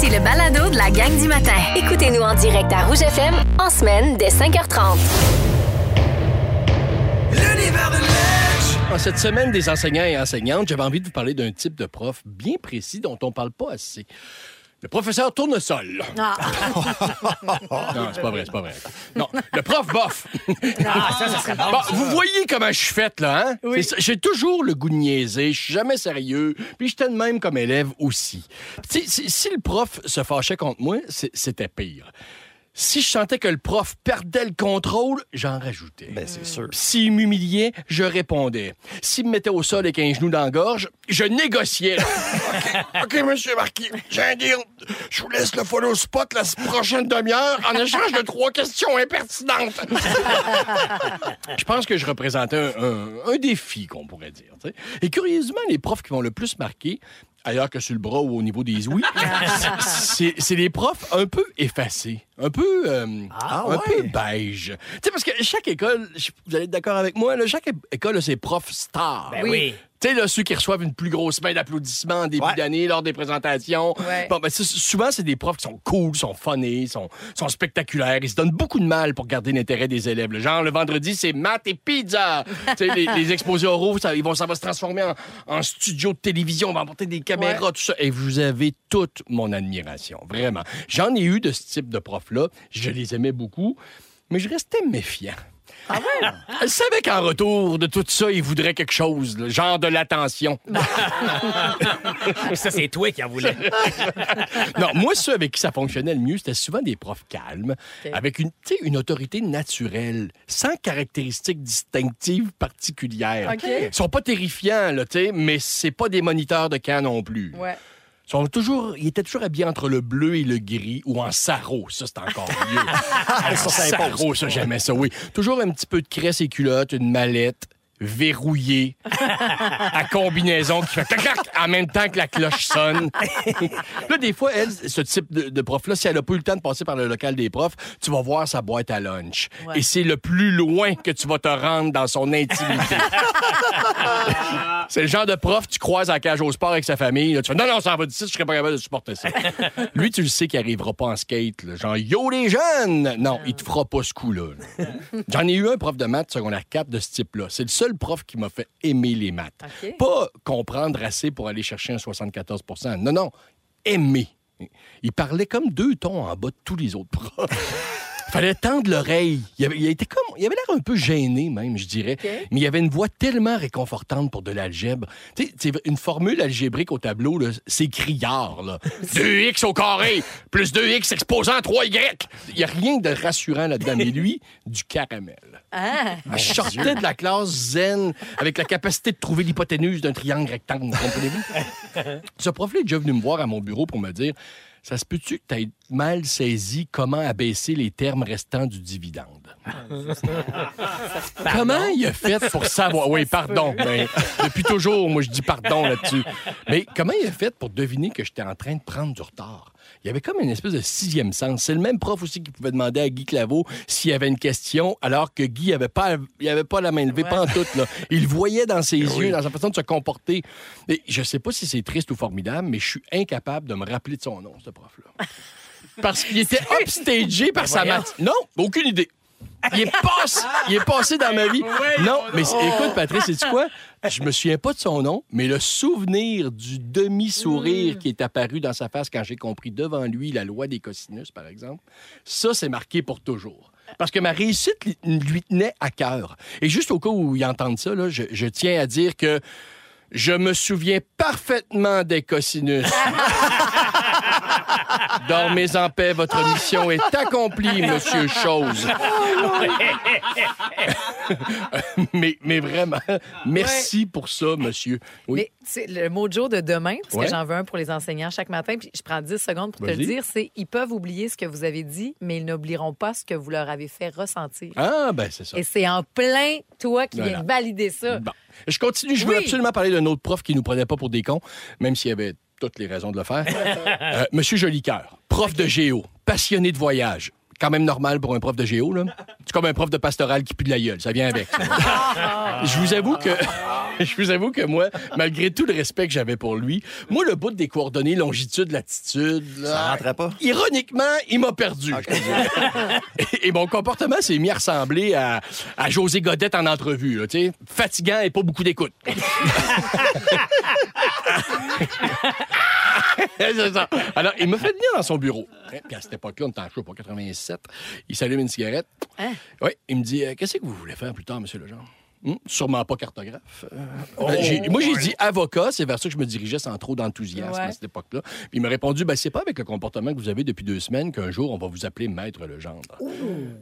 Voici le balado de la gang du matin. Écoutez-nous en direct à Rouge FM en semaine dès 5h30. L'univers de! En cette semaine des enseignants et enseignantes, j'avais envie de vous parler d'un type de prof bien précis dont on parle pas assez. Le professeur tournesol. Ah. Non, c'est pas vrai, c'est pas vrai. Non, le prof bof. Ah, ça, ça serait bon. Vous voyez comment je suis faite, là, hein? Oui. J'ai toujours le goût de niaiser, je suis jamais sérieux, puis j'étais de même comme élève aussi. Si, si le prof se fâchait contre moi, c'était pire. Si je sentais que le prof perdait le contrôle, j'en rajoutais. Ben, c'est sûr. S'il m'humiliait, je répondais. S'il me mettait au sol avec un genou dans la gorge, je négociais. OK, OK, monsieur Marquis, j'ai un deal. Je vous laisse le follow spot la prochaine demi-heure en échange de trois questions impertinentes. je pense que je représentais un, un- un défi, qu'on pourrait dire. Et curieusement, les profs qui m'ont le plus marqué, ailleurs que sur le bras ou au niveau des ouïes, c'est les profs un peu effacés, un peu, euh, Ah un peu ouais? beige. Tu sais, parce que chaque école, vous allez être d'accord avec moi, là, chaque école a ses profs stars. Ben oui. Tu sais, là, ceux qui reçoivent une plus grosse main d'applaudissements en début Ouais. d'année lors des présentations. Ouais. Bon, ben, souvent, c'est des profs qui sont cool, sont funnés, sont, sont spectaculaires. Ils se donnent beaucoup de mal pour garder l'intérêt des élèves. là. Genre, le vendredi, c'est maths et pizza. tu sais, les, les exposés oraux, ça, ils vont, ça va se transformer en, en studio de télévision. On va apporter des caméras, tout ça. Et vous avez toute mon admiration. Vraiment. J'en ai eu de ce type de profs-là. Je les aimais beaucoup. Mais je restais méfiant. Ah Elle savait qu'en retour de tout ça, il voudrait quelque chose, là, genre de l'attention. Ça, c'est toi qui en voulais. non, moi, ceux avec qui ça fonctionnait le mieux, c'était souvent des profs calmes, avec une, autorité naturelle, sans caractéristiques distinctives particulières. OK. Ils sont pas terrifiants, là, tu sais, mais c'est pas des moniteurs de camp non plus. Ouais. Sont toujours, ils étaient toujours habillés entre le bleu et le gris, ou en sarrau. Ça, c'est encore mieux. En sarrau, ça, j'aimais ça, oui. Toujours un petit peu de cresse et culotte, une mallette verrouillée, à combinaison qui fait clac, clac en même temps que la cloche sonne. là, des fois, elle, ce type de, de prof-là, si elle n'a pas eu le temps de passer par le local des profs, tu vas voir sa boîte à lunch. Ouais. Et c'est le plus loin que tu vas te rendre dans son intimité. c'est le genre de prof, tu croises à la cage au sport avec sa famille. là, tu fais, non, non, ça va d'ici, je serais pas capable de supporter ça. Lui, tu le sais qu'il arrivera pas en skate. là, genre, yo les jeunes! Non, il te fera pas ce coup-là. là. J'en ai eu un prof de maths secondaire 4 de ce type-là. C'est le seul prof qui m'a fait aimer les maths. Pas comprendre assez pour aller chercher un 74% Non, non, aimer. Il parlait comme deux tons en bas de tous les autres profs. Fallait tendre l'oreille. Il, avait, il était comme, il avait l'air un peu gêné même, je dirais. Mais il avait une voix tellement réconfortante pour de l'algèbre. Tu sais, une formule algébrique au tableau, c'est criard. Là. 2x au carré plus 2x exposant 3y. Il n'y a rien de rassurant là-dedans. Mais lui, du caramel. Ah. Je sortais de la classe zen avec la capacité de trouver l'hypoténuse d'un triangle rectangle, comprenez-vous? Ce prof-là est déjà venu me voir à mon bureau pour me dire Ça se peut-tu que tu aies mal saisi comment abaisser les termes restants du dividende? Comment il a fait pour savoir? Oui, pardon. mais depuis toujours, moi, je dis pardon là-dessus. Mais comment il a fait pour deviner que j'étais en train de prendre du retard? Il y avait comme une espèce de sixième sens. C'est le même prof aussi qui pouvait demander à Guy Claveau s'il y avait une question, alors que Guy avait pas, il avait pas la main levée, pas en tout. Là. Il voyait dans ses yeux, dans sa façon de se comporter. Et je sais pas si c'est triste ou formidable, mais je suis incapable de me rappeler de son nom, ce prof-là. Parce qu'il était upstagé par sa maths. Non, aucune idée. Il est, passé, il est passé dans ma vie. Non, mais c'est- écoute, Patrice, sais-tu quoi? Je me souviens pas de son nom, mais le souvenir du demi-sourire qui est apparu dans sa face quand j'ai compris devant lui la loi des cosinus, par exemple, ça, c'est marqué pour toujours. Parce que ma réussite lui- lui tenait à cœur. Et juste au cas où ils entendent ça, là, je, je tiens à dire que je me souviens parfaitement des cosinus. Dormez en paix, votre mission est accomplie, monsieur Chose. mais, mais vraiment, merci pour ça, monsieur. Oui. Mais le mojo de demain, parce Ouais. que j'en veux un pour les enseignants chaque matin, puis je prends 10 secondes pour te le dire, c'est ils peuvent oublier ce que vous avez dit, mais ils n'oublieront pas ce que vous leur avez fait ressentir. Ah, ben c'est ça. Et c'est en plein toi qui Voilà. viens de valider ça. Bon. Je continue. Je veux absolument parler d'un autre prof qui nous prenait pas pour des cons, même s'il y avait toutes les raisons de le faire. Euh, Monsieur Jolicoeur, prof de géo, passionné de voyage. Quand même normal pour un prof de géo, là. C'est comme un prof de pastoral qui pue de la gueule. Ça vient avec. ça. Je vous avoue que je vous avoue que moi, malgré tout le respect que j'avais pour lui, moi, le bout des coordonnées longitude, latitude, là, Ça rentrait pas? ironiquement, il m'a perdu. et, et mon comportement s'est mis à ressembler à, à José Godette en entrevue. là, tu sais, fatigant et pas beaucoup d'écoute. C'est ça. Alors, il me fait venir dans son bureau. Puis à cette époque-là, on était en chaud pour 87. Il s'allume une cigarette. Oui, il me dit euh, Qu'est-ce que vous voulez faire plus tard, monsieur Legendre Hum, Sûrement pas cartographe. Euh, ben, j'ai- moi, j'ai dit avocat. C'est vers ça que je me dirigeais sans trop d'enthousiasme Ouais. à cette époque-là. Puis il m'a répondu ben, c'est pas avec le comportement que vous avez depuis deux semaines qu'un jour, on va vous appeler maître Legendre.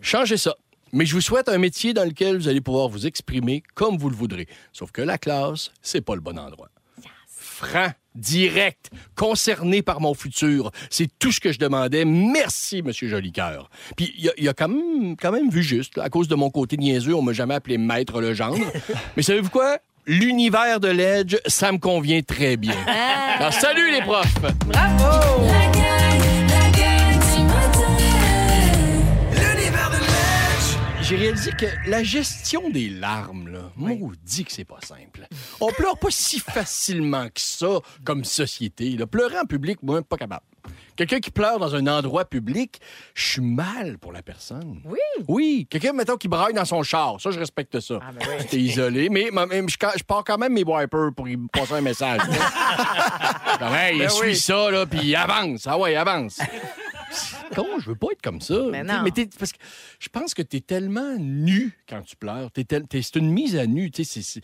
Changez ça. Mais je vous souhaite un métier dans lequel vous allez pouvoir vous exprimer comme vous le voudrez. Sauf que la classe, c'est pas le bon endroit. Franc, direct, concerné par mon futur. C'est tout ce que je demandais. Merci, Monsieur Jolicoeur. Puis il a, il a quand, même, quand même vu juste. là. À cause de mon côté niaiseux, on m'a jamais appelé maître Legendre. Mais savez-vous quoi? L'univers de l'Edge, ça me convient très bien. Alors, salut les profs! Bravo! J'ai réalisé que la gestion des larmes, là, maudit que c'est pas simple. On pleure pas si facilement que ça comme société. là. Pleurer en public, moi, pas capable. Quelqu'un qui pleure dans un endroit public, je suis mal pour la personne. Oui. Oui. Quelqu'un, mettons, qui braille dans son char. Ça, je respecte ça. Ah, ben oui. T'es isolé, mais, mais- je, pars quand même mes wipers pour y passer un message. Comme, hey, Ben essuie oui. ça, là, puis avance. Ah ouais, avance. Con, je veux pas être comme ça. Mais Tu non. t'es- parce que je pense que t'es tellement nu quand tu pleures. T'es tel- c'est une mise à nu. tu c'est-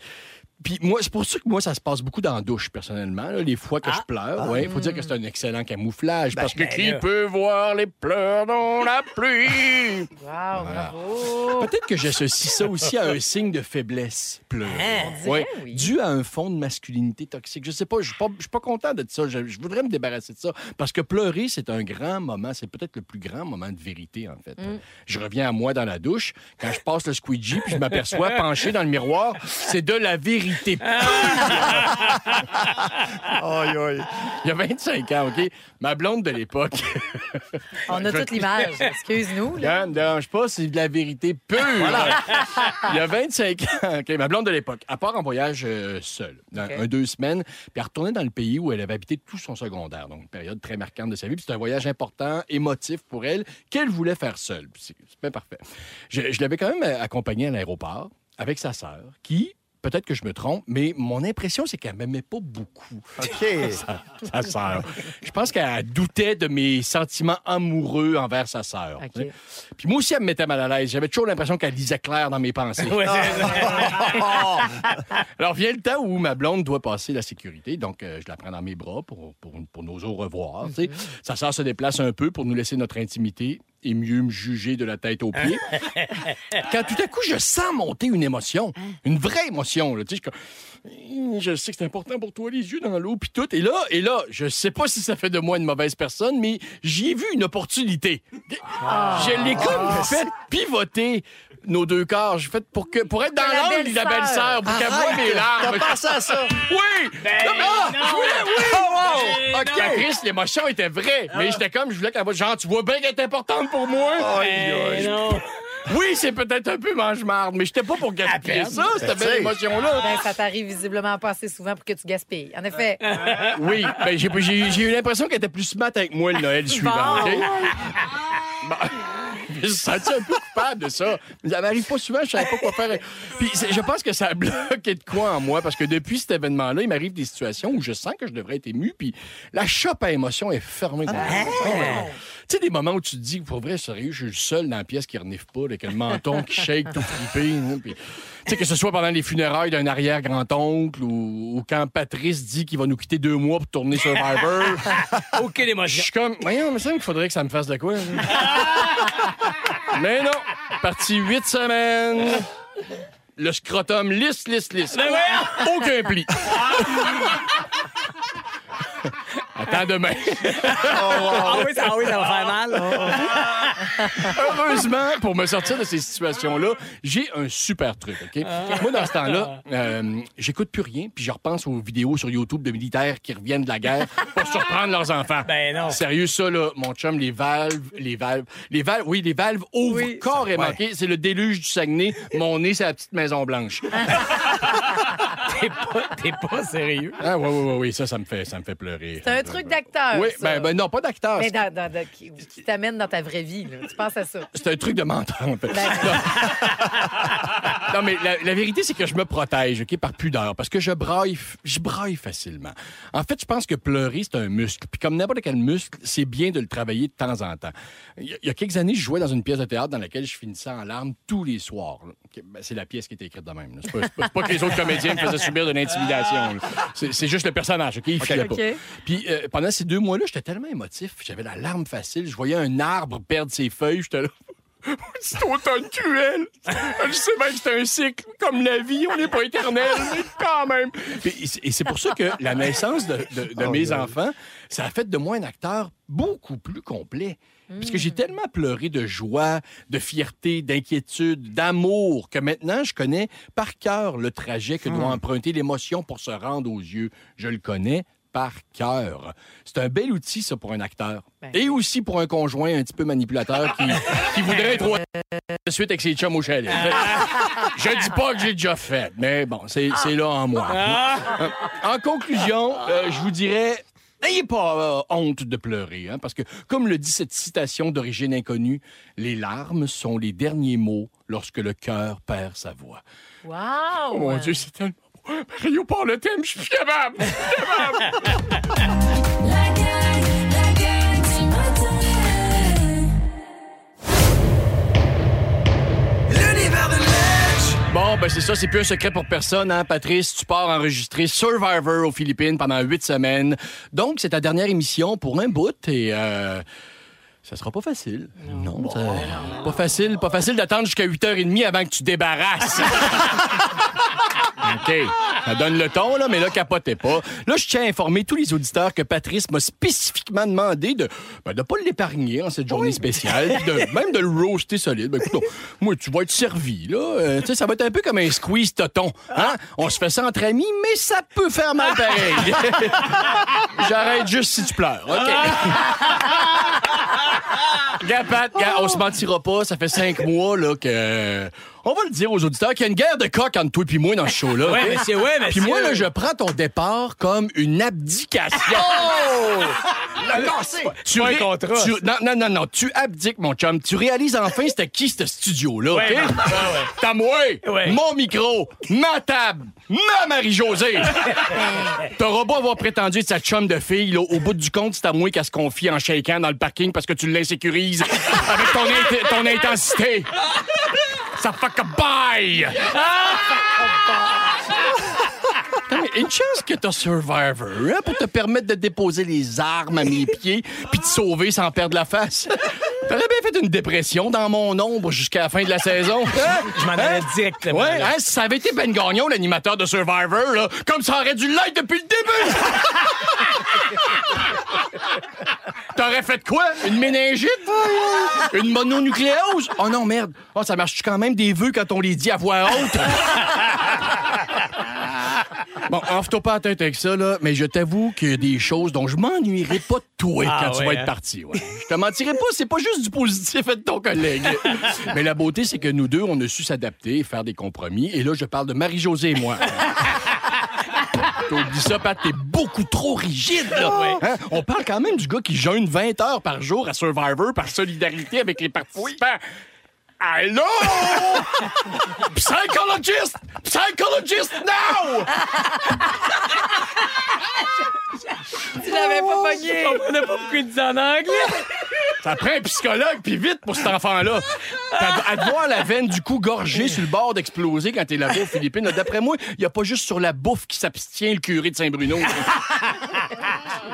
Puis moi, c'est pour ça que moi, ça se passe beaucoup dans la douche, personnellement, là, les fois que je pleure. Ouais, il faut dire que c'est un excellent camouflage. parce que ben qui là. peut voir les pleurs dans la pluie? Wow, bravo! Peut-être que j'associe ça aussi à un signe de faiblesse, pleurer. On dirait, Ouais, oui. Dû à un fond de masculinité toxique. Je sais pas, je suis pas, je suis pas content de ça. Je, je voudrais me débarrasser de ça. Parce que pleurer, c'est un grand moment. C'est peut-être le plus grand moment de vérité, en fait. Mm. Je reviens à moi dans la douche. Quand je passe le squeegee, puis je m'aperçois penché dans le miroir, c'est de la vérité. Aïe, aïe. Il y a 25 ans, OK? Ma blonde de l'époque. On a toute l'image. Excuse-nous. là. Ne dérange pas, c'est de la vérité pure. Il y a 25 ans, OK, ma blonde de l'époque, à part en voyage euh, seule, dans un deux semaines, puis elle retournait dans le pays où elle avait habité tout son secondaire, donc une période très marquante de sa vie. Puis c'est un voyage important, émotif pour elle, qu'elle voulait faire seule. C'est bien parfait. Je, je l'avais quand même accompagnée à l'aéroport avec sa sœur, qui, peut-être que je me trompe, mais mon impression, c'est qu'elle m'aimait pas beaucoup OK. sa sœur. Je pense qu'elle doutait de mes sentiments amoureux envers sa sœur. OK. tu sais. Puis moi aussi, elle me mettait mal à l'aise. J'avais toujours l'impression qu'elle lisait clair dans mes pensées. Ouais. Alors vient le temps où ma blonde doit passer la sécurité, donc euh, je la prends dans mes bras pour, pour, pour nos au revoir. tu sais. Sa sœur se déplace un peu pour nous laisser notre intimité et mieux me juger de la tête aux pieds. Quand tout à coup, je sens monter une émotion, une vraie émotion. Là, tu sais, je, suis comme, je sais que c'est important pour toi, les yeux dans l'eau, puis tout. Et là, et là, je sais pas si ça fait de moi une mauvaise personne, mais j'y ai vu une opportunité. Je l'ai comme fait pivoter nos deux corps. J'ai fait pour, que, pour être dans la l'angle de la belle-sœur. pour qu'elle voie mes larmes. T'as pensé à ça? Oui! Non, mais ah, non. je voulais- oui! Oh, wow! OK. La Chris, l'émotion était vraie, mais j'étais comme, je voulais qu'elle voie, genre, tu vois bien qu'elle est importante pour moi. Non. Oui, c'est peut-être un peu mange-marde, mais j'étais pas pour gaspiller ça, cette Ben, belle tu sais. émotion-là. Ben, ça t'arrive visiblement pas assez souvent pour que tu gaspilles. En effet. Oui, ben, j'ai, j'ai- j'ai eu l'impression qu'elle était plus smart avec moi le Noël suivant. Bon. OK? Bon. Je me suis senti un peu coupable de ça. Mais ça m'arrive pas souvent, je savais pas quoi faire. Puis c'est- je pense que ça a bloqué de quoi en moi, parce que depuis cet événement-là, il m'arrive des situations où je sens que je devrais être ému, puis la chope à émotion est fermée. Ah. Tu sais, des moments où tu te dis, pour vrai, sérieux, je suis le seul dans la pièce qui renifle pas, avec le menton qui shake tout hein, puis- Tu sais, que ce soit pendant les funérailles d'un arrière-grand-oncle ou, ou quand Patrice dit qu'il va nous quitter deux mois pour tourner Survivor. Aucune Je émotion. suis comme, voyons, il me semble qu'il faudrait que ça me fasse de quoi. hein. Mais non, parti huit semaines. Le scrotum lisse, lisse, lisse. Aucun pli. Attends demain. Ah oui, ça, ah oui, ça va faire mal. Heureusement, pour me sortir de ces situations-là, j'ai un super truc, OK? Moi, dans ce temps-là, euh, j'écoute plus rien, puis je repense aux vidéos sur YouTube de militaires qui reviennent de la guerre pour surprendre leurs enfants. Ben non. Sérieux, ça, là, mon chum, les valves, les valves, les valves, oui, les valves ouvrent Oui. carrément, OK? C'est le déluge du Saguenay. Mon nez, c'est la petite Maison-Blanche. T'es pas, t'es pas sérieux? Ah oui, oui, oui, oui, ça, ça me fait, ça me fait pleurer. C'est un truc d'acteur. Oui, ça. ben, ben non, pas d'acteur. Mais dans- dans- dans- qui, qui t'amène dans ta vraie vie. là. Tu penses à ça? C'est un truc de menteur, en fait. Ben, Non, mais la, la vérité, c'est que je me protège, OK, par pudeur, parce que je braille, je braille facilement. En fait, je pense que pleurer, c'est un muscle. Puis comme n'importe quel muscle, c'est bien de le travailler de temps en temps. Il y, a, il y a quelques années, je jouais dans une pièce de théâtre dans laquelle je finissais en larmes tous les soirs. ben, c'est la pièce qui était écrite de même. C'est pas, c'est pas- c'est pas que les autres comédiens me faisaient subir de l'intimidation. là. C'est juste le personnage, OK? Il filait pas. Puis euh, pendant ces deux mois-là, j'étais tellement émotif. J'avais la larme facile. Je voyais un arbre perdre ses feuilles. J'étais là. C'est automne cruel. Je sais bien que c'est un cycle, comme la vie. On n'est pas éternel, mais quand même. Et c'est- pour ça que la naissance de, de- de mes enfants, ça a fait de moi un acteur beaucoup plus complet. Puisque j'ai tellement pleuré de joie, de fierté, d'inquiétude, d'amour, que maintenant, je connais par cœur le trajet que doit emprunter l'émotion pour se rendre aux yeux. Je le connais par cœur. C'est un bel outil, ça, pour un acteur. Ben. Et aussi pour un conjoint un petit peu manipulateur qui, qui voudrait être au- de suite avec ses chums au chalet. Je dis pas que j'ai déjà fait, mais bon, c'est là en moi. Euh, En conclusion, euh, je vous dirais. N'ayez pas euh, honte de pleurer, hein, parce que, comme le dit cette citation d'origine inconnue, les larmes sont les derniers mots lorsque le cœur perd sa voix. wow! Oh mon Dieu, c'est tellement beau. Mario part le thème, je suis plus Bon, ben c'est ça, c'est plus un secret pour personne, hein, Patrice. Tu pars enregistrer Survivor aux Philippines pendant huit semaines. Donc, c'est ta dernière émission pour un bout et euh, ça sera pas facile. Non, ça- pas facile, pas facile d'attendre jusqu'à 8h30 avant que tu débarrasses. OK. Ça donne le ton, là, mais là, capotez pas. Là, je tiens à informer tous les auditeurs que Patrice m'a spécifiquement demandé de ne pas l'épargner en cette journée spéciale, de, même de le roaster solide. Ben, écoute, moi, tu vas être servi, là. Euh, tu sais, ça va être un peu comme un squeeze toton. Hein? On se fait ça entre amis, mais ça peut faire mal pareil. J'arrête juste si tu pleures, OK? Gars, Pat, gars, on se mentira pas, ça fait cinq mois là, que. On va le dire aux auditeurs qu'il y a une guerre de coq entre toi et moi dans ce show-là. Ouais, OK? monsieur, ouais, Puis monsieur. moi, là, je prends ton départ comme une abdication. Le cassé. Tu pas un contrat. tu- non, non, non, non. Tu abdiques, mon chum. Tu réalises enfin c'était qui ce studio-là, Ouais, OK? ouais. T'as moi, Ouais. mon micro, ma table, ma Marie-Josée. T'auras beau avoir prétendu être sa chum de fille, là, au bout du compte, c'est à moi qu'elle se confie en shaking dans le parking parce que tu l'insécurises avec ton, int- ton intensité. Ça fait que bye! Non, mais Une chance que t'as Survivor hein, pour te permettre de déposer les armes à mes pieds puis de sauver sans perdre la face. T'aurais bien fait une dépression dans mon ombre jusqu'à la fin de la saison. Hein? Je m'en allais directement. Ouais, hein, si ça avait été Ben Gagnon, l'animateur de Survivor, là, comme ça aurait dû l'être depuis le début! T'aurais fait quoi? Une méningite? Une mononucléose? Oh non, merde. Oh, ça marche quand même des vœux quand on les dit à voix haute? Bon, enfle-toi pas la tête avec ça, là, mais je t'avoue qu'il y a des choses dont je m'ennuierai pas de toi Ah, quand tu vas être hein? parti. ouais. Je te mentirai pas, c'est pas juste du positif de ton collègue. mais la beauté, c'est que nous deux, on a su s'adapter et faire des compromis. Et là, je parle de Marie-Josée et moi. T'oublies ça, Pat, t'es beaucoup trop rigide, là. Hein? On parle quand même du gars qui jeûne 20 heures par jour à Survivor par solidarité avec les participants. Allô? Psychologist! Psychologist now! Tu l'avais pas pogné. Je comprenais pas pourquoi il disait en anglais. Ça prend un psychologue, puis vite pour cet enfant-là. T'as- À te voir la veine du cou gorgée sur le bord d'exploser quand t'es là-bas aux Philippines. là, D'après moi, il n'y a pas juste sur la bouffe qui s'abstient le curé de Saint-Bruno.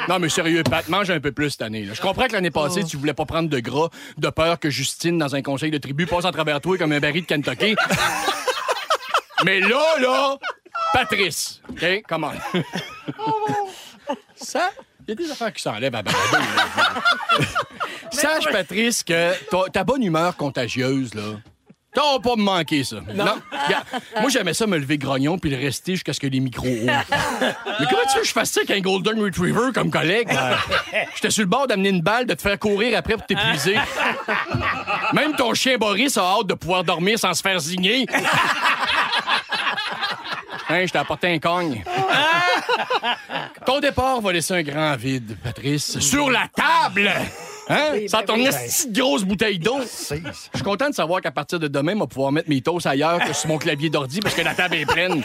non, mais sérieux, Pat, mange un peu plus cette année. là. Je comprends que l'année passée, tu voulais pas prendre de gras, de peur que Justine, dans un conseil de tribu, passe à travers toi comme un baril de Kentucky. mais là, là, Patrice, OK, comment? Ça, il y a des affaires qui s'enlèvent à balado. Sache, Patrice, que ta- ta bonne humeur contagieuse, là, t'as pas me manquer, ça. Non. Regarde, moi, j'aimais ça me lever grognon puis le rester jusqu'à ce que les micros ouvrent. Mais comment tu veux que je fasse ça avec un Golden Retriever comme collègue? J'étais sur le bord d'amener une balle, de te faire courir après pour t'épuiser. Même ton chien Boris a hâte de pouvoir dormir sans se faire zigner. Hein, je t'ai apporté un cogne. Ton départ va laisser un grand vide, Patrice. Sur la table! Hein? Sans ben ton oui. petite grosse bouteille d'eau. Je suis content de savoir qu'à partir de demain, on va pouvoir mettre mes toasts ailleurs que sur mon clavier d'ordi parce que la table est pleine.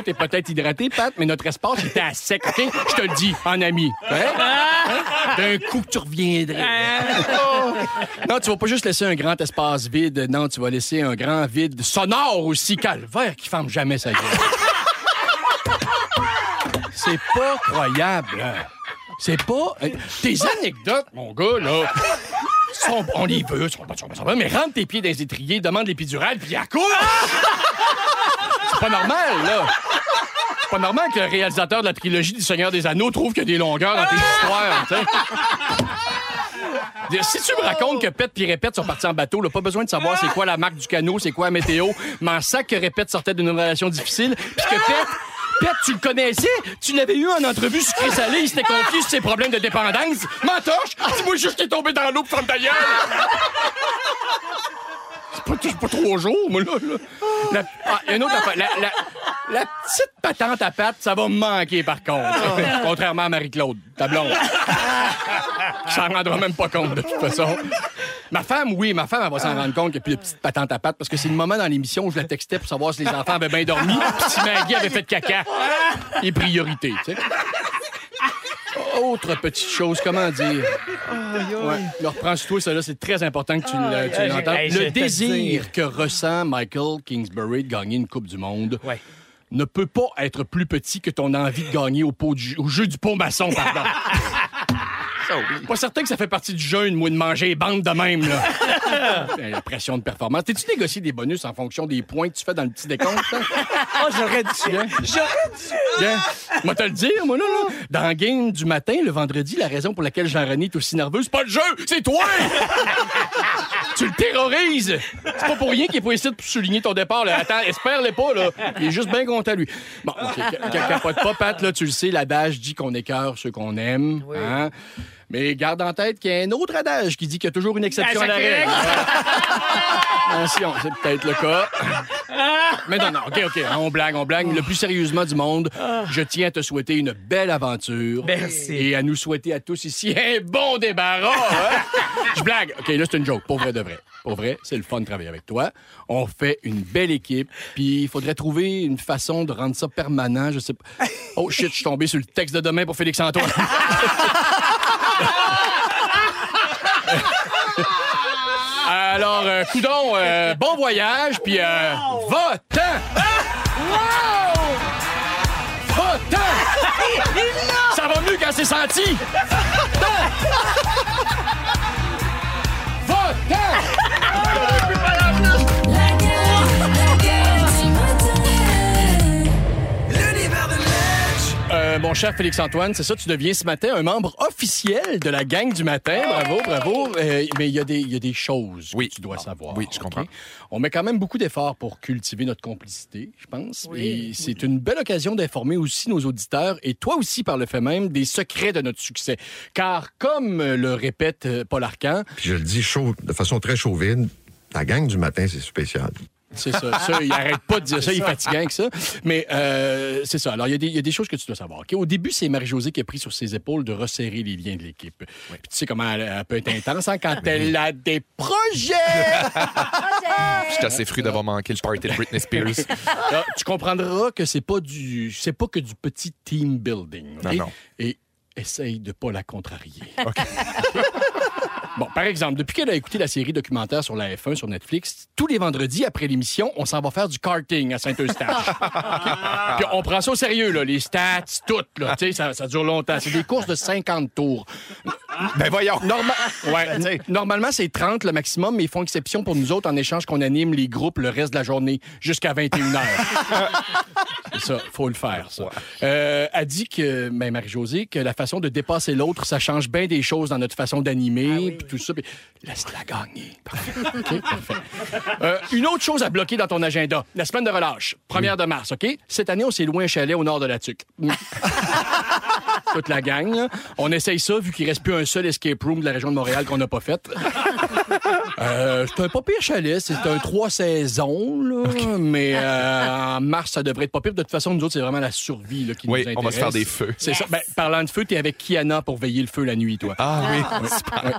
Toi, t'es peut-être hydraté, Pat, mais notre espace était à sec, OK? Je te le dis, en ami. Correct? Hein? D'un coup tu reviendrais. non, tu vas pas juste laisser un grand espace vide. Non, tu vas laisser un grand vide sonore aussi. Calvaire qui ferme jamais sa gueule. C'est pas croyable. hein? C'est pas... euh, Tes anecdotes, mon gars, là... sont- on les veut, sont sont mais rentre tes pieds dans les étriers, demande l'épidurale, puis à court! C'est pas normal, là. C'est pas normal que le réalisateur de la trilogie du Seigneur des Anneaux trouve qu'il y a des longueurs dans tes histoires, sais. Dire, Si tu me racontes que Pet et Répète sont partis en bateau, là, pas besoin de savoir c'est quoi la marque du canot, c'est quoi la météo, mais en sac que Répète sortait d'une relation difficile, puis que Pet, Pet, tu le connaissais, tu l'avais eu en entrevue sucré salé, il s'était confié sur ses problèmes de dépendance. M'entorche, dis-moi juste que t'es tombé dans l'eau pour ta gueule. Pas, trois jours, moi, là. là. La, ah, une autre affaire. La, la- la petite patente à pattes, ça va me manquer, par contre. Contrairement à Marie-Claude, ta blonde. Qui s'en rendra même pas compte, de toute façon. Ma femme, oui, ma femme, elle va s'en rendre compte qu'il n'y a plus de petite patente à pattes parce que c'est le moment dans l'émission où je la textais pour savoir si les enfants avaient bien dormi puis si Maggie avait fait de caca. Les priorités, tu sais. Autre petite chose, comment dire? Ouais. Le reprends-toi, ça là, c'est très important que tu le- tu Aïe, l'entendes. aïe, je Le désir que ressent Michael Kingsbury de gagner une Coupe du Monde Ouais. ne peut pas être plus petit que ton envie de gagner au, pot du- au jeu du pot maçon, pardon. Pas certain que ça fait partie du jeu, moi, de manger les bandes de même, là. La pression de performance. T'es-tu négocié des bonus en fonction des points que tu fais dans le petit décompte? hein? Oh, j'aurais dû. Bien. Moi, te le dire, moi, là, là. Dans le game du matin, le vendredi, la raison pour laquelle Jean-René est aussi nerveux, c'est pas le jeu, c'est toi! tu le terrorises! C'est pas pour rien qu'il est pas ici pour souligner ton départ, là. Attends, espère-le pas, là. Il est juste bien content, lui. Bon, OK, ca- ca- capote pas, Pat, là, tu le sais, l'adage dit qu'on écœure ceux qu'on aime. hein? Mais garde en tête qu'il y a un autre adage qui dit qu'il y a toujours une exception à la règle. Attention, c'est peut-être le cas. Mais non, non, OK, OK, on blague, on blague. Le plus sérieusement du monde, je tiens à te souhaiter une belle aventure. Merci. Et à nous souhaiter à tous ici un bon débarras. hein? Je blague. OK, là, c'est une joke. Pour vrai de vrai. Pour vrai, c'est le fun de travailler avec toi. On fait une belle équipe. Puis il faudrait trouver une façon de rendre ça permanent. Je sais pas. Oh shit, je suis tombé sur le texte de demain pour Félix Antoine. Alors, euh, coudon, euh, bon voyage, puis euh, va-t'en! Va-t'en! Ça va mieux quand c'est senti! Va-t'en! Euh, mon cher Félix-Antoine, c'est ça, tu deviens ce matin un membre officiel de la gang du matin. Bravo, bravo. Euh, mais il y, a des- il y a des choses Oui. que tu dois savoir. Oui, je comprends. On met quand même beaucoup d'efforts pour cultiver notre complicité, je pense. Et c'est une belle occasion d'informer aussi nos auditeurs, et toi aussi par le fait même, des secrets de notre succès. Car, comme le répète euh, Paul Arcan, Puis je le dis chaud, de façon très chauvine, la gang du matin, c'est spécial. C'est ça, ça, il arrête pas de dire ça, il est fatigant avec ça. Mais euh, c'est ça. Alors, il y, a des- il y a des choses que tu dois savoir. OK? Au début, c'est Marie-Josée qui a pris sur ses épaules de resserrer les liens de l'équipe. Puis tu sais comment elle, elle peut être intense hein, quand elle a des projets! Je suis assez fru d'avoir manqué le party de Britney Spears. Là, tu comprendras que c'est pas du c'est pas que du petit team building. Non, non. Et essaye de pas la contrarier. Bon, par exemple, depuis qu'elle a écouté la série documentaire sur la F1 sur Netflix, tous les vendredis après l'émission, on s'en va faire du karting à Saint-Eustache. Puis on prend ça au sérieux, là, les stats, tout, là, tu sais, ça, ça dure longtemps. C'est des courses de 50 tours. Ben voyons. Norma- ouais, n- normalement, c'est 30 le maximum, mais ils font exception pour nous autres en échange qu'on anime les groupes le reste de la journée jusqu'à 21 h. ça, faut le faire, ça. Euh, elle dit que, ben, Marie-Josée, que la façon de dépasser l'autre, ça change bien des choses dans notre façon d'animer, puis tout ça. puis laisse-la gagner. Parfait. OK, parfait. Euh, une autre chose à bloquer dans ton agenda, la semaine de relâche, première de mars, OK? Cette année, on s'est loué un chalet au nord de la Tuque. Toute la gang. On essaye ça, vu qu'il reste plus un seul escape room de la région de Montréal qu'on n'a pas fait. Euh, c'est un pas pire chalet. C'est un trois saisons, là. Mais euh, en mars, ça devrait être pas pire. De toute façon, nous autres, c'est vraiment la survie là, qui Oui, nous intéresse. on va se faire des feux. C'est ça. Ben, parlant de feu, t'es avec Kiana pour veiller le feu la nuit, toi. Ah oui,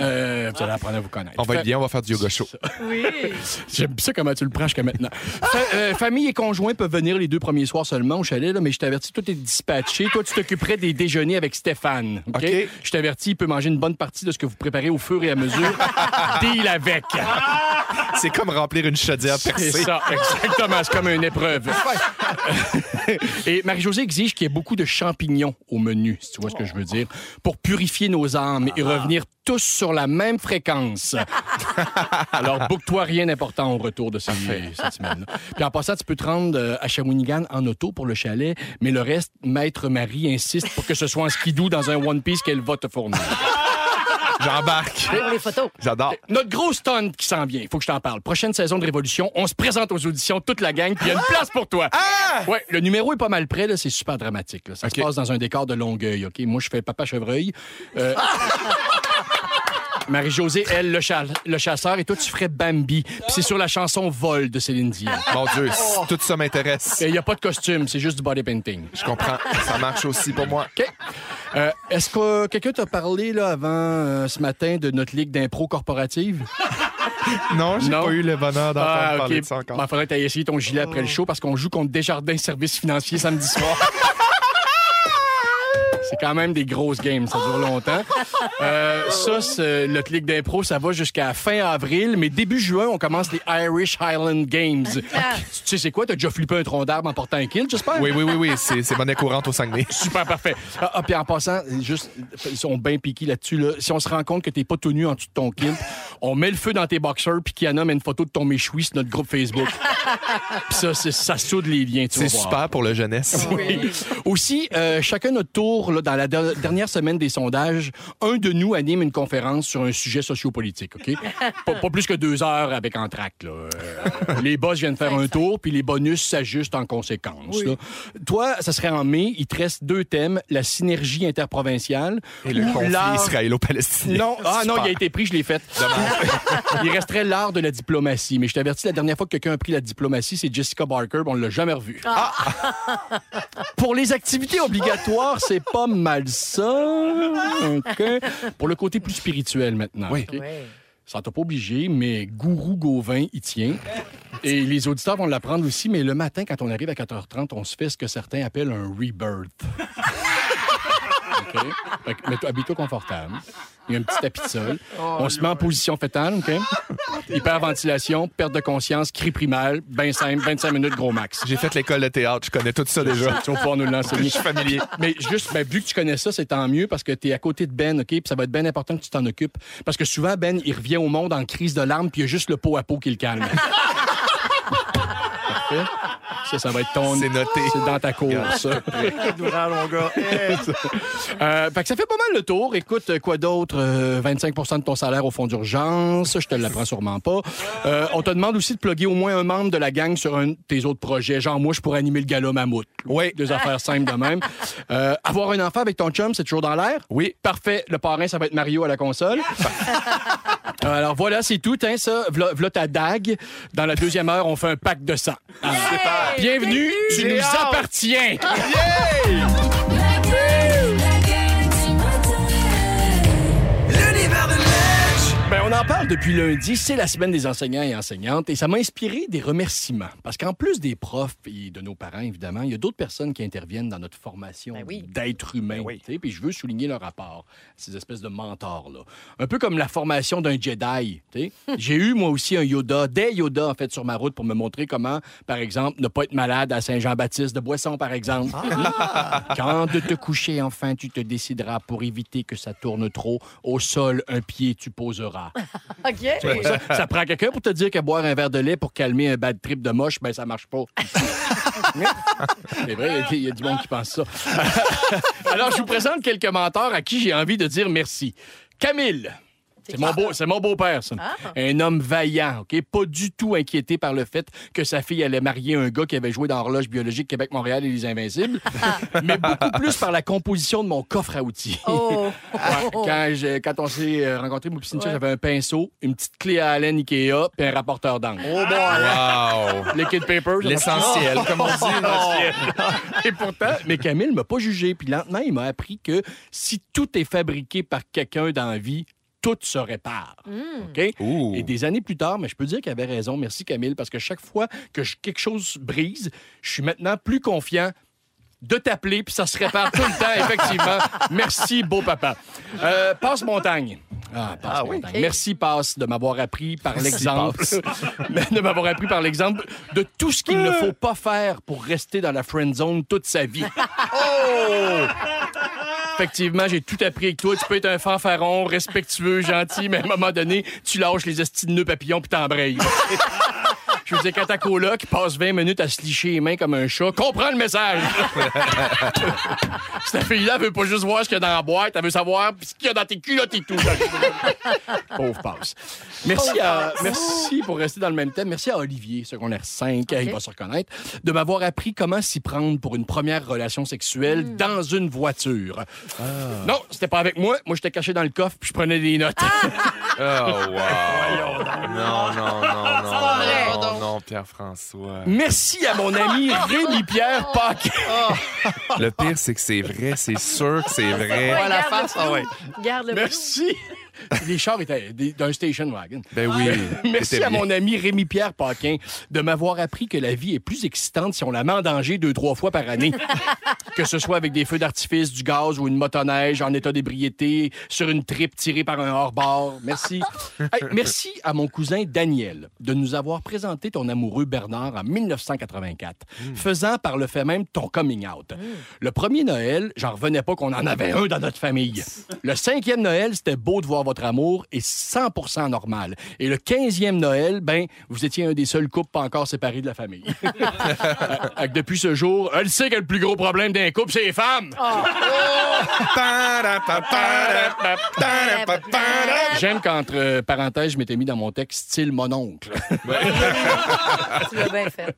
Euh, vous allez apprendre à vous connaître. on va être bien, on va faire du yoga chaud. Oui. J'aime ça comment tu le prends jusqu'à maintenant. Fa- euh, famille et conjoint peuvent venir les deux premiers soirs seulement au chalet, là, mais je t'avertis, tout est dispatché. Toi, tu t'occuperais des déjeuners avec Stéphane. OK? OK. Je t'avertis, il peut manger une bonne partie de ce que vous préparez au fur et à mesure. Avec. C'est comme remplir une chaudière C'est percée. ça, exactement. C'est comme une épreuve. Et Marie-Josée exige qu'il y ait beaucoup de champignons au menu, si tu vois ce que je veux dire, pour purifier nos âmes et revenir tous sur la même fréquence. Alors, book-toi rien d'important au retour de ces, cette semaine-là. Puis en passant, tu peux te rendre euh, à Shawinigan en auto pour le chalet, mais le reste, Maître Marie insiste pour que ce soit en skidoo dans un One Piece qu'elle va te fournir. J'embarque. Pour les photos. J'adore. Notre gros stunt qui s'en vient, il faut que je t'en parle. Prochaine saison de Révolution, on se présente aux auditions, toute la gang, puis il y a une place pour toi. Ouais, le numéro est pas mal prêt, là, c'est super dramatique. là. Ça OK. se passe dans un décor de Longueuil, OK? Moi, je fais Papa Chevreuil. Euh, Marie-Josée, elle, le, cha- le chasseur, et toi, tu ferais Bambi. Puis c'est sur la chanson Vol de Céline Dion. Mon Dieu, tout ça m'intéresse. Il n'y a pas de costume, c'est juste du body painting. Je comprends. Ça marche aussi pour moi. OK. Euh, Est-ce que quelqu'un t'a parlé là, avant euh, ce matin de notre ligue d'impro corporative? Non, j'ai pas eu le bonheur d'entendre Ah, parler OK. de ça encore. Il faudrait que tu essayé ton gilet après le show parce qu'on joue contre Desjardins Services Financiers samedi soir. C'est quand même des grosses games, ça dure longtemps. Euh, ça, c'est notre ligue d'impro, ça va jusqu'à fin avril, mais début juin, on commence les Irish Highland Games. tu sais, c'est quoi? T'as déjà flippé un tronc d'arbre en portant un kill, j'espère? Oui, oui, oui, oui. C'est c'est monnaie courante au Saguenay. Super parfait. Ah, ah, puis en passant, juste, ils sont bien piqués là-dessus. Là. Si on se rend compte que t'es pas tout nu en dessous de ton kilt, on met le feu dans tes boxers, puis Kiana met une photo de ton méchoui sur notre groupe Facebook. Puis ça, c'est- ça soude les liens. C'est super pour le jeunesse. Oui. Aussi, euh, chacun notre tour, là, dans la der- dernière semaine des sondages, un de nous anime une conférence sur un sujet sociopolitique, OK? pas, pas plus que deux heures avec entracte, là. Euh, les boss viennent faire un tour, puis les bonus s'ajustent en conséquence. là. Toi, ça serait en mai, il te reste deux thèmes, la synergie interprovinciale Et le ou conflit l'art- israélo-palestinien. non, ah non, il a été pris, je l'ai fait. il resterait l'art de la diplomatie. Mais je t'avertis, la dernière fois que quelqu'un a pris la diplomatie, c'est Jessica Barker, puis on l'a jamais revu. Pour les activités obligatoires, c'est pas mal ça. Pour le côté plus spirituel maintenant. Oui. OK? Ouais. Ça t'a pas obligé, mais Gourou Gauvin y tient. Et les auditeurs vont l'apprendre aussi, mais le matin, quand on arrive à 4h30, on se fait ce que certains appellent un rebirth. OK? Fait que, mets-toi- Habille-toi confortable. Il y a un petit tapis de sol. on se met en position fétale, OK? Hyperventilation, perte de conscience, cri primal, ben simple, 25 minutes, gros max. J'ai fait l'école de théâtre. Je connais tout ça déjà. Tu vas pouvoir nous l'enseigner. Je suis familier. Mais juste, ben, vu que tu connais ça, c'est tant mieux parce que tu es à côté de Ben, OK? Puis ça va être bien important que tu t'en occupes. Parce que souvent, Ben, il revient au monde en crise de larmes, puis il y a juste le pot à pot qui le calme. Parfait. Ça, ça va être ton. C'est noté. C'est dans ta cour, ça. mon gars. Euh, fait que ça fait pas mal le tour. Écoute, euh, quoi d'autre? Euh, 25% de ton salaire au fonds d'urgence. Je te l'apprends sûrement pas. Euh, on te demande aussi de plugger au moins un membre de la gang sur un de tes autres projets. Genre, moi, je pourrais animer le gala mammouth. Oui. Des affaires simples de même. Euh, avoir un enfant avec ton chum, c'est toujours dans l'air? Oui. Parfait. Le parrain, ça va être Mario à la console. Euh, Alors voilà, c'est tout, hein, ça. V'là, v'là ta dague. Dans la deuxième heure, on fait un pack de sang. Bienvenue, tu nous appartiens. Depuis lundi. C'est la semaine des enseignants et enseignantes et ça m'a inspiré des remerciements. Parce qu'en plus des profs et de nos parents, évidemment, il y a d'autres personnes qui interviennent dans notre formation Ben oui. d'être humain. oui. tu sais, Puis je veux souligner leur rapport, ces espèces de mentors-là. Un peu comme la formation d'un Jedi. J'ai eu, moi aussi, un Yoda, des Yoda, en fait, sur ma route pour me montrer comment, par exemple, ne pas être malade à Saint-Jean-Baptiste de Boisson, par exemple. Quand de te coucher, enfin, tu te décideras pour éviter que ça tourne trop. Au sol, un pied, tu poseras. OK. Ça, ça prend quelqu'un pour te dire que boire un verre de lait pour calmer un bad trip de moche, ben ça marche pas. C'est vrai, il y a- il y, a du monde qui pense ça. Alors, je vous présente quelques mentors à qui j'ai envie de dire merci. Camille. C'est mon, beau, c'est mon beau-père, ça. Ah. Un homme vaillant, OK? Pas du tout inquiété par le fait que sa fille allait marier un gars qui avait joué dans Horloge biologique Québec-Montréal et les Invincibles, mais beaucoup plus par la composition de mon coffre à outils. Oh! Quand, je- quand on s'est euh, rencontrés, moi Ouais. j'avais un pinceau, une petite clé à Allen Ikea, puis un rapporteur d'encre. Oh boy! Wow! Liquid paper. L'essentiel, comme on dit. Et pourtant, mais Camille m'a pas jugé. Puis lentement, il m'a appris que si tout est fabriqué par quelqu'un dans la vie, tout se répare. OK? Ouh. Et des années plus tard, mais je peux dire qu'il avait raison. Merci, Camille, parce que chaque fois que je- quelque chose brise, je suis maintenant plus confiant de t'appeler, puis ça se répare tout le temps, effectivement. Merci, beau papa. Euh, passe montagne. Ah, passe Ah oui? montagne. Merci, passe, de m'avoir appris par l'exemple. de m'avoir appris par l'exemple de tout ce qu'il ne faut pas faire pour rester dans la friend zone toute sa vie. Oh! Effectivement, j'ai tout appris avec toi. Tu peux être un fanfaron, respectueux, gentil, mais à un moment donné, tu lâches les estis de papillons puis t'embrayes. Je veux dire, quand ta coloc passe 20 minutes à se licher les mains comme un chat, comprends le message. Cette fille-là veut pas juste voir ce qu'il y a dans la boîte, elle veut savoir ce qu'il y a dans tes culottes et tout. Pauvre passe. Merci, à, merci pour rester dans le même thème. Merci à Olivier, secondaire 5, il va se reconnaître, de m'avoir appris comment s'y prendre pour une première relation sexuelle dans une voiture. Non, c'était pas avec moi. Moi, j'étais caché dans le coffre puis je prenais des notes. Oh, wow! Non, non, non. Non, non, Pierre-François. Merci à mon ami Rémi-Pierre Paquet. Le pire, c'est que c'est vrai. C'est sûr que c'est vrai. Ouais, la face, ah ouais. Garde le. Merci. Les chars étaient d'un station wagon. Ben oui. Merci c'était à mon ami Rémi-Pierre Paquin de m'avoir appris que la vie est plus excitante si on la met en danger deux, trois fois par année. que ce soit avec des feux d'artifice, du gaz ou une motoneige en état d'ébriété, sur une tripe tirée par un hors-bord. Merci. Hey, merci à mon cousin Daniel de nous avoir présenté ton amoureux Bernard en 1984, faisant par le fait même ton coming out. Le premier Noël, j'en revenais pas qu'on en avait un dans notre famille. Le cinquième Noël, c'était beau de voir votre amour et 100% normal. Et le quinzième Noël, ben, vous étiez un des seuls couples pas encore séparés de la famille. Fait que depuis ce jour, elle sait que le plus gros problème d'un couple, c'est les femmes. J'aime qu'entre euh, parenthèses, je m'étais mis dans mon texte style mon oncle. Tu l'as bien fait.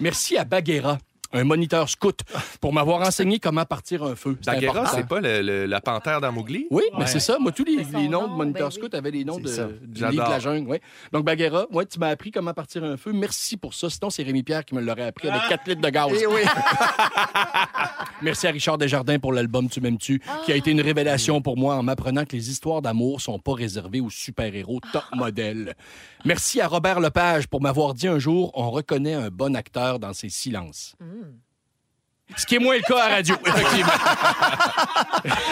Merci à Baguera, un moniteur scout, pour m'avoir enseigné comment partir un feu. Important. c'est pas le- le- la panthère dans Mowgli? Oui, mais c'est ça. Moi, tous les, noms nom, de moniteurs ben oui. scouts avaient les noms de, du livre de la jungle. Ouais. Donc, Baguera, ouais, tu m'as appris comment partir un feu. Merci pour ça. Sinon, c'est Rémi Pierre qui me l'aurait appris avec 4 litres de gaz. Eh oui. Merci à Richard Desjardins pour l'album Tu m'aimes-tu, qui a été une révélation pour moi en m'apprenant que les histoires d'amour sont pas réservées aux super-héros top modèles. Merci à Robert Lepage pour m'avoir dit un jour on reconnaît un bon acteur dans ses silences. Ce qui est moins le cas à la radio, effectivement.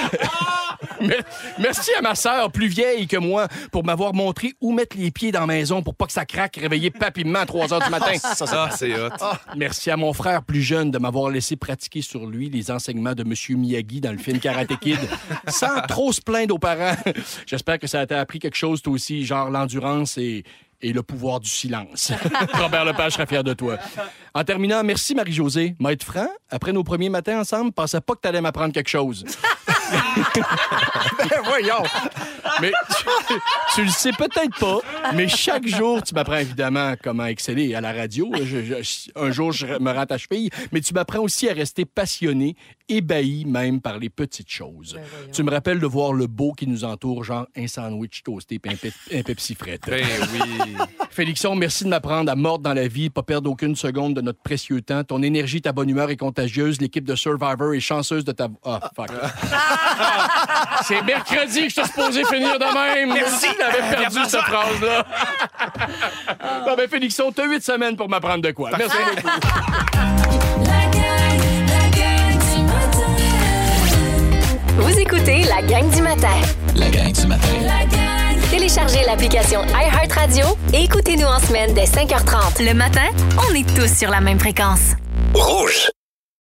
Mer- Merci à ma sœur, plus vieille que moi, pour m'avoir montré où mettre les pieds dans la maison pour pas que ça craque, réveiller papillement à 3 heures du matin. Ça, c'est hot. Merci à mon frère plus jeune de m'avoir laissé pratiquer sur lui les enseignements de M. Miyagi dans le film Karate Kid, sans trop se plaindre aux parents. J'espère que ça t'a appris quelque chose, toi aussi, genre l'endurance et, et le pouvoir du silence. Robert Lepage sera fier de toi. En terminant, merci Marie-Josée. Maître franc, après nos premiers matins ensemble, pensais pas que t'allais m'apprendre quelque chose. Voyons. Mais tu, tu le sais peut-être pas, mais chaque jour, tu m'apprends évidemment comment exceller à la radio. Je- je- un jour, je me rends ta cheville, mais tu m'apprends aussi à rester passionné, ébahi même par les petites choses. Ben tu me rappelles de voir le beau qui nous entoure, genre un sandwich toasté et un, pe- un Pepsi frette. Ben oui. Félixon, merci de m'apprendre à mordre dans la vie, pas perdre aucune seconde de notre précieux temps. Ton énergie, ta bonne humeur est contagieuse. L'équipe de Survivor est chanceuse de ta... Ah, fuck. C'est mercredi que je suis supposé finir de même. Merci. J'avais perdu cette phrase-là. bon, ben, Félixon, t'as huit semaines pour m'apprendre de quoi. Merci beaucoup. La gang, la gang du matin. Vous écoutez la gang du matin. La gang du matin. La gang, Téléchargez l'application iHeartRadio et écoutez-nous en semaine dès 5h30. Le matin, on est tous sur la même fréquence. Rouge.